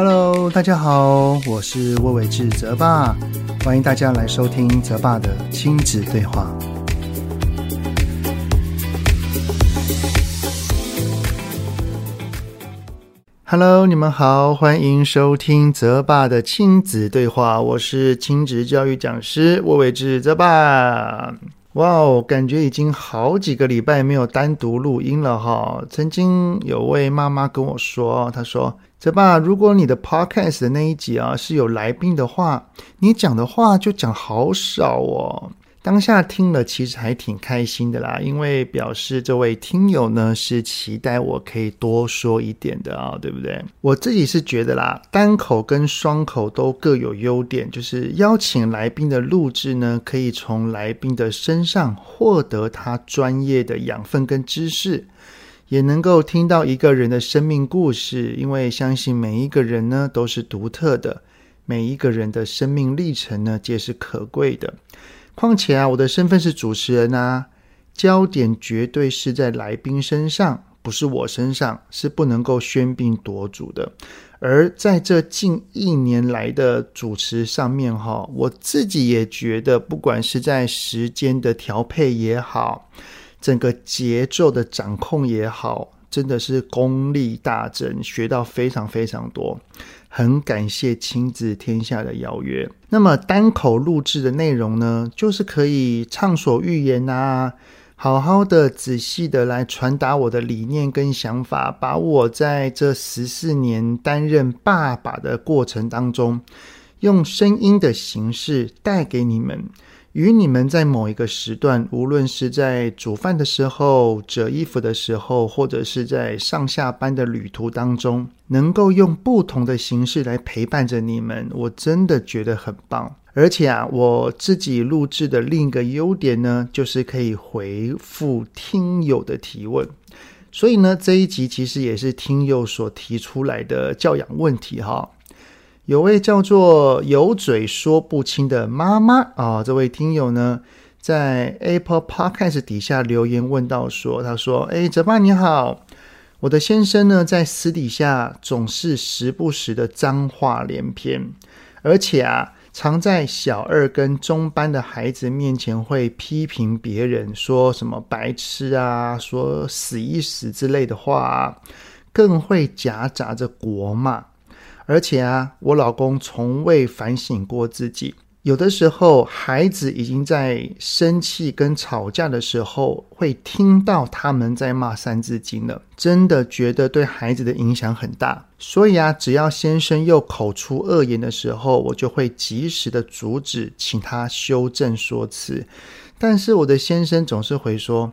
Hello，大家好，我是魏玮志泽爸，欢迎大家来收听泽爸的亲子对话。Hello，你们好，欢迎收听泽爸的亲子对话，我是亲子教育讲师魏玮志泽爸。哇哦，感觉已经好几个礼拜没有单独录音了哈。曾经有位妈妈跟我说，她说：“泽爸，如果你的 podcast 的那一集啊是有来宾的话，你讲的话就讲好少哦。”当下听了，其实还挺开心的啦，因为表示这位听友呢是期待我可以多说一点的啊，对不对？我自己是觉得啦，单口跟双口都各有优点，就是邀请来宾的录制呢，可以从来宾的身上获得他专业的养分跟知识，也能够听到一个人的生命故事，因为相信每一个人呢都是独特的，每一个人的生命历程呢皆是可贵的。况且啊，我的身份是主持人啊，焦点绝对是在来宾身上，不是我身上，是不能够喧宾夺主的。而在这近一年来的主持上面，哈，我自己也觉得，不管是在时间的调配也好，整个节奏的掌控也好，真的是功力大增，学到非常非常多。很感谢亲子天下的邀约。那么单口录制的内容呢，就是可以畅所欲言啊，好好的、仔细的来传达我的理念跟想法，把我在这十四年担任爸爸的过程当中，用声音的形式带给你们。与你们在某一个时段，无论是在煮饭的时候、折衣服的时候，或者是在上下班的旅途当中，能够用不同的形式来陪伴着你们，我真的觉得很棒。而且啊，我自己录制的另一个优点呢，就是可以回复听友的提问。所以呢，这一集其实也是听友所提出来的教养问题哈。有位叫做有嘴说不清的妈妈啊，这位听友呢，在 Apple Podcast 底下留言问到说：“他说，哎，泽爸你好，我的先生呢，在私底下总是时不时的脏话连篇，而且啊，常在小二跟中班的孩子面前会批评别人，说什么白痴啊，说死一死之类的话，更会夹杂着国骂。”而且啊，我老公从未反省过自己。有的时候，孩子已经在生气跟吵架的时候，会听到他们在骂《三字经》了，真的觉得对孩子的影响很大。所以啊，只要先生又口出恶言的时候，我就会及时的阻止，请他修正说辞。但是我的先生总是会说：“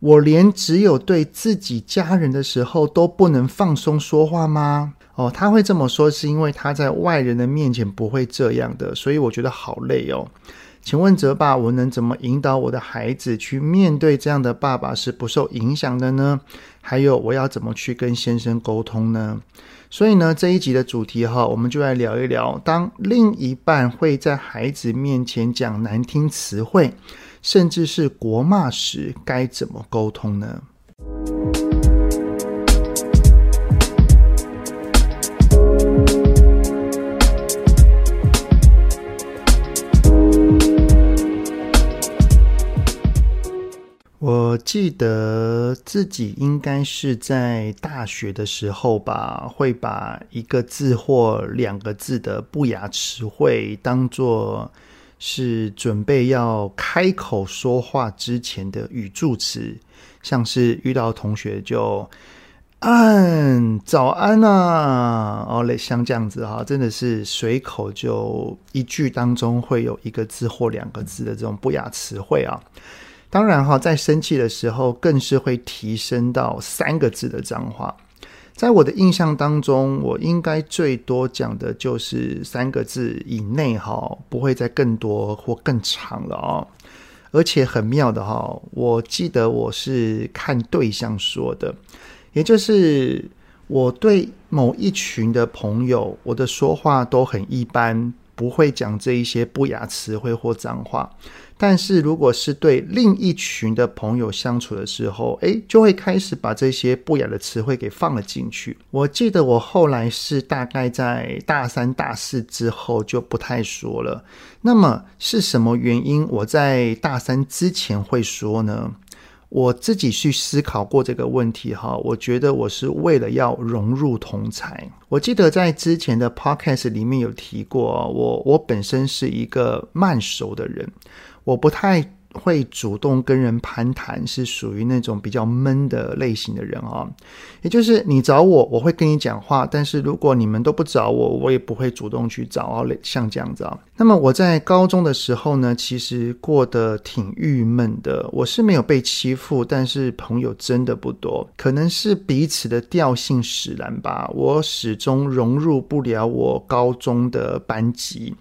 我连只有对自己家人的时候都不能放松说话吗？”哦，他会这么说，是因为他在外人的面前不会这样的，所以我觉得好累哦。请问泽爸，我能怎么引导我的孩子去面对这样的爸爸是不受影响的呢？还有，我要怎么去跟先生沟通呢？所以呢，这一集的主题哈，我们就来聊一聊，当另一半会在孩子面前讲难听词汇，甚至是国骂时，该怎么沟通呢？我记得自己应该是在大学的时候吧，会把一个字或两个字的不雅词汇当作是准备要开口说话之前的语助词，像是遇到同学就安早安啊，哦嘞，像这样子哈，真的是随口就一句当中会有一个字或两个字的这种不雅词汇啊。当然哈，在生气的时候，更是会提升到三个字的脏话。在我的印象当中，我应该最多讲的就是三个字以内哈，不会再更多或更长了哦。而且很妙的哈，我记得我是看对象说的，也就是我对某一群的朋友，我的说话都很一般，不会讲这一些不雅词汇或脏话。但是如果是对另一群的朋友相处的时候，诶，就会开始把这些不雅的词汇给放了进去。我记得我后来是大概在大三、大四之后就不太说了。那么是什么原因我在大三之前会说呢？我自己去思考过这个问题哈，我觉得我是为了要融入同才。我记得在之前的 podcast 里面有提过，我我本身是一个慢熟的人。我不太会主动跟人攀谈，是属于那种比较闷的类型的人啊。也就是你找我，我会跟你讲话，但是如果你们都不找我，我也不会主动去找啊，像这样子啊。那么我在高中的时候呢，其实过得挺郁闷的。我是没有被欺负，但是朋友真的不多，可能是彼此的调性使然吧。我始终融入不了我高中的班级。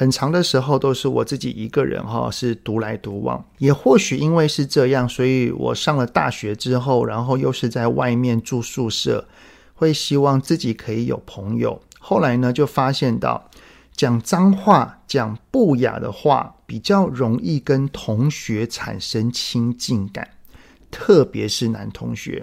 很长的时候都是我自己一个人哈，是独来独往。也或许因为是这样，所以我上了大学之后，然后又是在外面住宿舍，会希望自己可以有朋友。后来呢，就发现到讲脏话、讲不雅的话，比较容易跟同学产生亲近感，特别是男同学。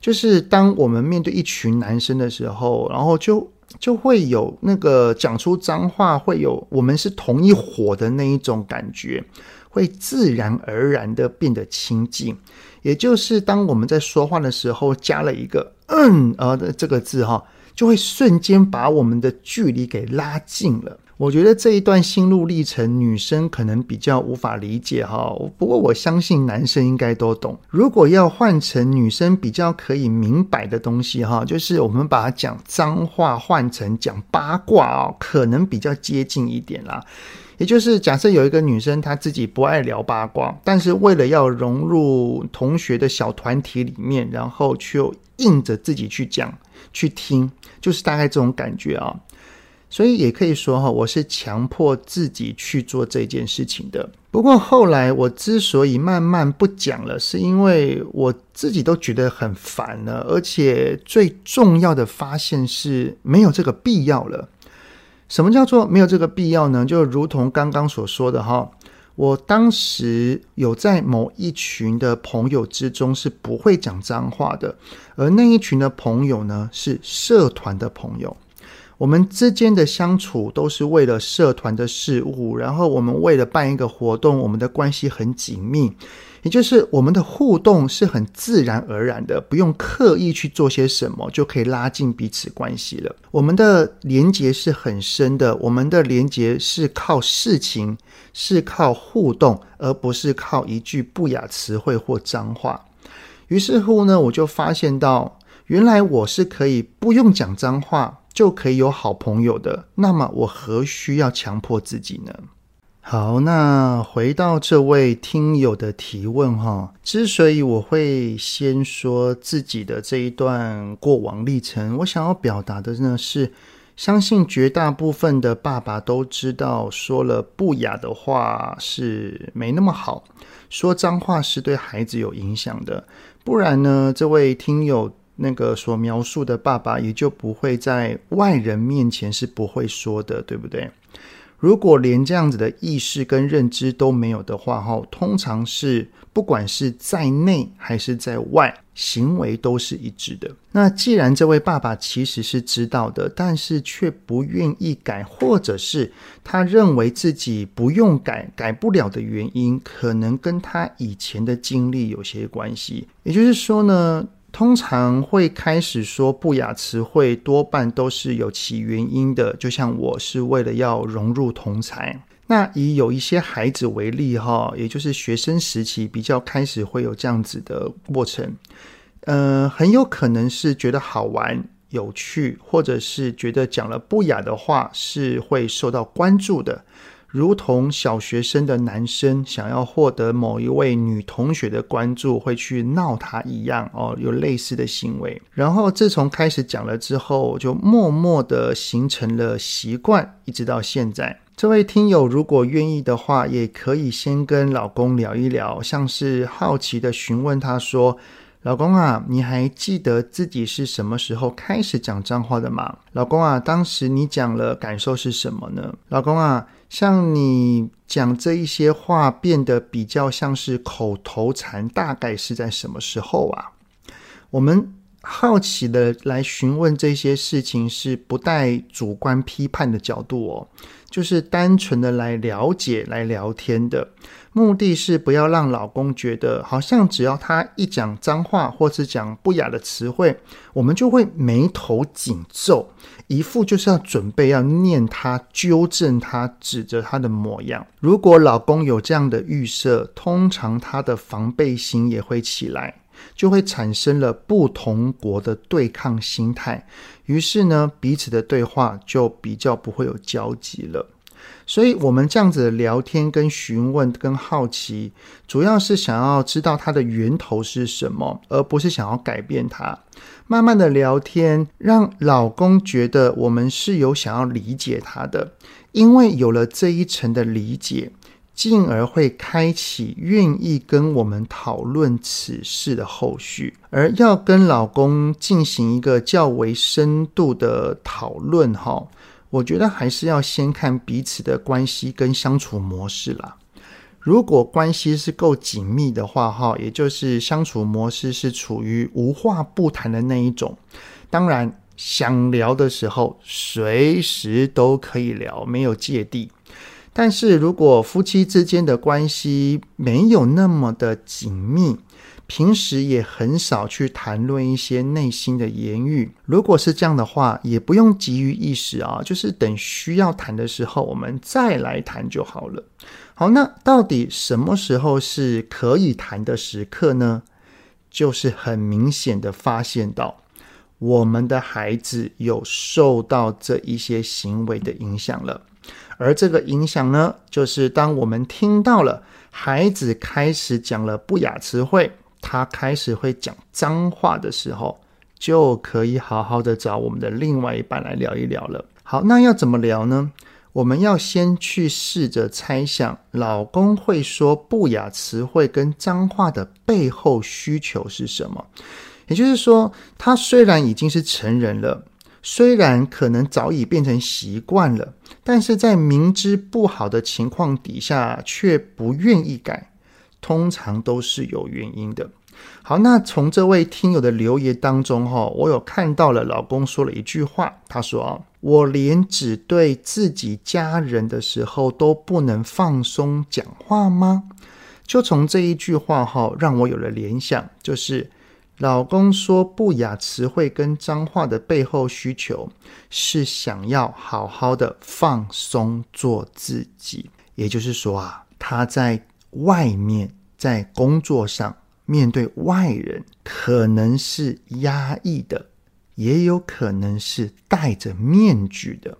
就是当我们面对一群男生的时候，然后就。就会有那个讲出脏话，会有我们是同一伙的那一种感觉，会自然而然的变得亲近。也就是当我们在说话的时候加了一个“嗯”呃的这个字哈，就会瞬间把我们的距离给拉近了。我觉得这一段心路历程，女生可能比较无法理解哈。不过我相信男生应该都懂。如果要换成女生比较可以明白的东西哈，就是我们把它讲脏话换成讲八卦哦，可能比较接近一点啦。也就是假设有一个女生她自己不爱聊八卦，但是为了要融入同学的小团体里面，然后却硬着自己去讲去听，就是大概这种感觉啊。所以也可以说哈，我是强迫自己去做这件事情的。不过后来我之所以慢慢不讲了，是因为我自己都觉得很烦了，而且最重要的发现是没有这个必要了。什么叫做没有这个必要呢？就如同刚刚所说的哈，我当时有在某一群的朋友之中是不会讲脏话的，而那一群的朋友呢，是社团的朋友。我们之间的相处都是为了社团的事务，然后我们为了办一个活动，我们的关系很紧密，也就是我们的互动是很自然而然的，不用刻意去做些什么就可以拉近彼此关系了。我们的连结是很深的，我们的连结是靠事情，是靠互动，而不是靠一句不雅词汇或脏话。于是乎呢，我就发现到，原来我是可以不用讲脏话。就可以有好朋友的，那么我何须要强迫自己呢？好，那回到这位听友的提问哈，之所以我会先说自己的这一段过往历程，我想要表达的呢是，相信绝大部分的爸爸都知道，说了不雅的话是没那么好，说脏话是对孩子有影响的，不然呢，这位听友。那个所描述的爸爸也就不会在外人面前是不会说的，对不对？如果连这样子的意识跟认知都没有的话，哈，通常是不管是在内还是在外，行为都是一致的。那既然这位爸爸其实是知道的，但是却不愿意改，或者是他认为自己不用改，改不了的原因，可能跟他以前的经历有些关系。也就是说呢，通常会开始说不雅词汇，多半都是有其原因的。就像我是为了要融入同侪。那以有一些孩子为例，哈，也就是学生时期比较开始会有这样子的过程。呃，很有可能是觉得好玩、有趣，或者是觉得讲了不雅的话是会受到关注的。如同小学生的男生想要获得某一位女同学的关注，会去闹她一样哦，有类似的行为。然后自从开始讲了之后，就默默的形成了习惯，一直到现在。这位听友如果愿意的话，也可以先跟老公聊一聊，像是好奇的询问他说：“老公啊，你还记得自己是什么时候开始讲脏话的吗？老公啊，当时你讲了感受是什么呢？老公啊，像你讲这一些话变得比较像是口头禅，大概是在什么时候啊？我们好奇的来询问这些事情，是不带主观批判的角度哦。就是单纯的来了解、来聊天的目的是不要让老公觉得好像只要他一讲脏话或是讲不雅的词汇，我们就会眉头紧皱，一副就是要准备要念他、纠正他、指责他的模样。如果老公有这样的预设，通常他的防备心也会起来。就会产生了不同国的对抗心态，于是呢，彼此的对话就比较不会有交集了。所以，我们这样子聊天、跟询问、跟好奇，主要是想要知道它的源头是什么，而不是想要改变它。慢慢的聊天，让老公觉得我们是有想要理解他的，因为有了这一层的理解。进而会开启愿意跟我们讨论此事的后续，而要跟老公进行一个较为深度的讨论，哈，我觉得还是要先看彼此的关系跟相处模式啦。如果关系是够紧密的话，哈，也就是相处模式是处于无话不谈的那一种，当然想聊的时候随时都可以聊，没有芥蒂。但是如果夫妻之间的关系没有那么的紧密，平时也很少去谈论一些内心的言语，如果是这样的话，也不用急于一时啊，就是等需要谈的时候，我们再来谈就好了。好，那到底什么时候是可以谈的时刻呢？就是很明显的发现到我们的孩子有受到这一些行为的影响了。而这个影响呢，就是当我们听到了孩子开始讲了不雅词汇，他开始会讲脏话的时候，就可以好好的找我们的另外一半来聊一聊了。好，那要怎么聊呢？我们要先去试着猜想，老公会说不雅词汇跟脏话的背后需求是什么？也就是说，他虽然已经是成人了。虽然可能早已变成习惯了，但是在明知不好的情况底下却不愿意改，通常都是有原因的。好，那从这位听友的留言当中，哈，我有看到了老公说了一句话，他说：“我连只对自己家人的时候都不能放松讲话吗？”就从这一句话，哈，让我有了联想，就是。老公说不雅词汇跟脏话的背后需求是想要好好的放松做自己，也就是说啊，他在外面在工作上面对外人，可能是压抑的，也有可能是戴着面具的，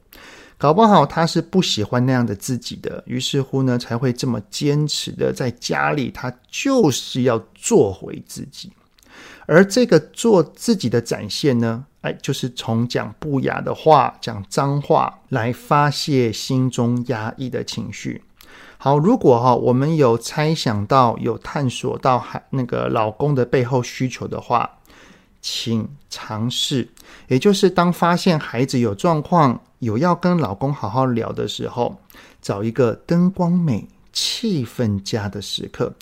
搞不好他是不喜欢那样的自己的，于是乎呢，才会这么坚持的在家里，他就是要做回自己。而这个做自己的展现呢，哎，就是从讲不雅的话、讲脏话来发泄心中压抑的情绪。好，如果哈我们有猜想到、有探索到还那个老公的背后需求的话，请尝试，也就是当发现孩子有状况、有要跟老公好好聊的时候，找一个灯光美、气氛佳的时刻。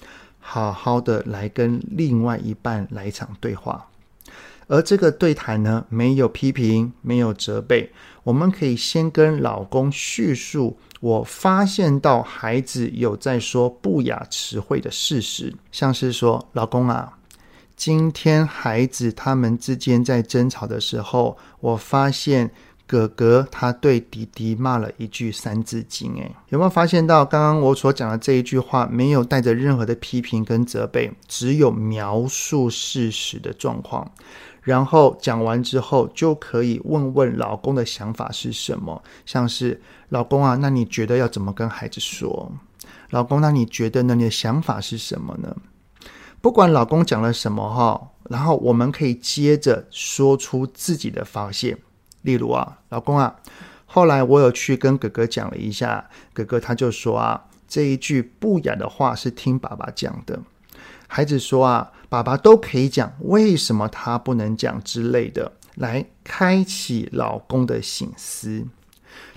好好的来跟另外一半来一场对话，而这个对谈呢，没有批评，没有责备，我们可以先跟老公叙述我发现到孩子有在说不雅词汇的事实，像是说，老公啊，今天孩子他们之间在争吵的时候，我发现。哥哥他对弟弟骂了一句《三字经》，诶，有没有发现到刚刚我所讲的这一句话没有带着任何的批评跟责备，只有描述事实的状况。然后讲完之后，就可以问问老公的想法是什么，像是老公啊，那你觉得要怎么跟孩子说？老公，那你觉得呢？你的想法是什么呢？不管老公讲了什么哈，然后我们可以接着说出自己的发现。例如啊，老公啊，后来我有去跟哥哥讲了一下，哥哥他就说啊，这一句不雅的话是听爸爸讲的。孩子说啊，爸爸都可以讲，为什么他不能讲之类的，来开启老公的省思。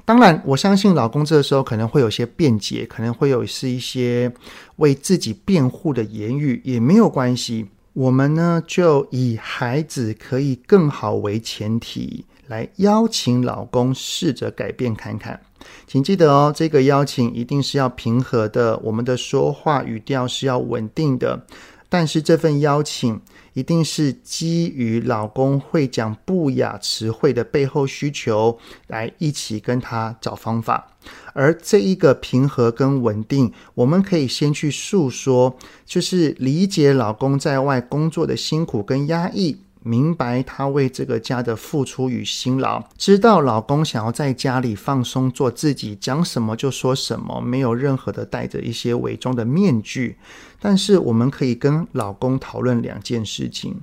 当然，我相信老公这个时候可能会有些辩解，可能会有是一些为自己辩护的言语，也没有关系。我们呢，就以孩子可以更好为前提，来邀请老公试着改变看看。请记得哦，这个邀请一定是要平和的，我们的说话语调是要稳定的。但是这份邀请一定是基于老公会讲不雅词汇的背后需求，来一起跟他找方法。而这一个平和跟稳定，我们可以先去诉说，就是理解老公在外工作的辛苦跟压抑。明白她为这个家的付出与辛劳，知道老公想要在家里放松做自己，讲什么就说什么，没有任何的戴着一些伪装的面具。但是我们可以跟老公讨论两件事情。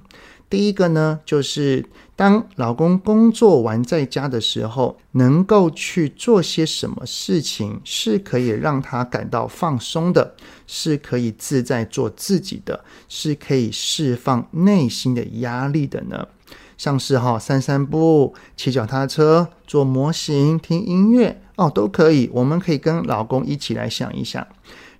第一个呢，就是当老公工作完在家的时候，能够去做些什么事情，是可以让他感到放松的，是可以自在做自己的，是可以释放内心的压力的呢？像是哈散散步、骑脚踏车、做模型、听音乐哦，都可以。我们可以跟老公一起来想一想。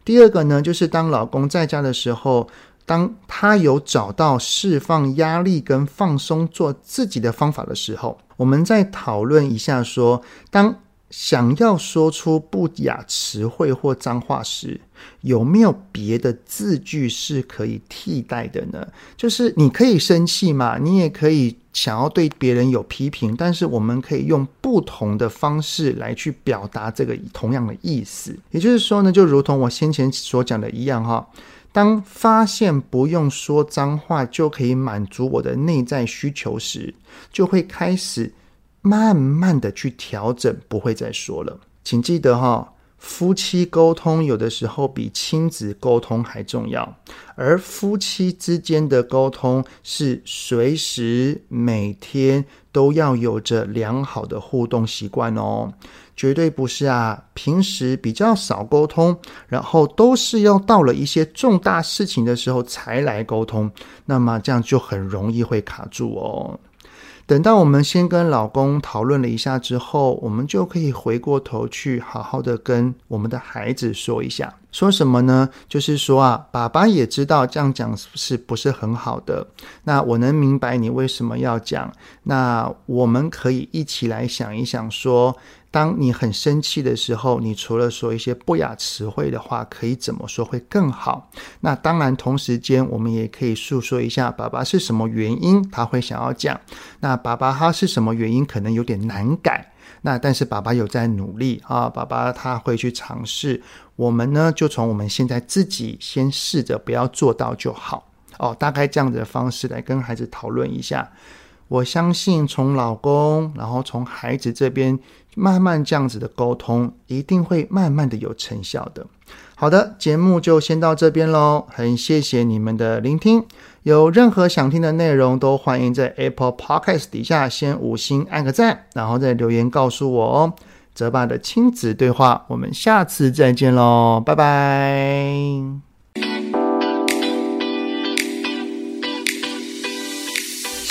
第二个呢，就是当老公在家的时候。当他有找到释放压力跟放松做自己的方法的时候，我们再讨论一下说，当想要说出不雅词汇或脏话时，有没有别的字句是可以替代的呢？就是你可以生气嘛，你也可以想要对别人有批评，但是我们可以用不同的方式来去表达这个同样的意思。也就是说呢，就如同我先前所讲的一样哈。当发现不用说脏话就可以满足我的内在需求时，就会开始慢慢的去调整，不会再说了。请记得哈，夫妻沟通有的时候比亲子沟通还重要，而夫妻之间的沟通是随时每天都要有着良好的互动习惯哦。绝对不是啊！平时比较少沟通，然后都是要到了一些重大事情的时候才来沟通，那么这样就很容易会卡住哦。等到我们先跟老公讨论了一下之后，我们就可以回过头去好好的跟我们的孩子说一下。说什么呢？就是说啊，爸爸也知道这样讲是不是很好的？那我能明白你为什么要讲。那我们可以一起来想一想说。当你很生气的时候，你除了说一些不雅词汇的话，可以怎么说会更好？那当然，同时间我们也可以诉说一下爸爸是什么原因他会想要讲。那爸爸他是什么原因可能有点难改？那但是爸爸有在努力啊，爸爸他会去尝试。我们呢，就从我们现在自己先试着不要做到就好哦。大概这样子的方式来跟孩子讨论一下。我相信从老公，然后从孩子这边慢慢这样子的沟通，一定会慢慢的有成效的。好的，节目就先到这边喽，很谢谢你们的聆听。有任何想听的内容，都欢迎在 Apple Podcast 底下先五星按个赞，然后再留言告诉我哦。泽爸的亲子对话，我们下次再见喽，拜拜。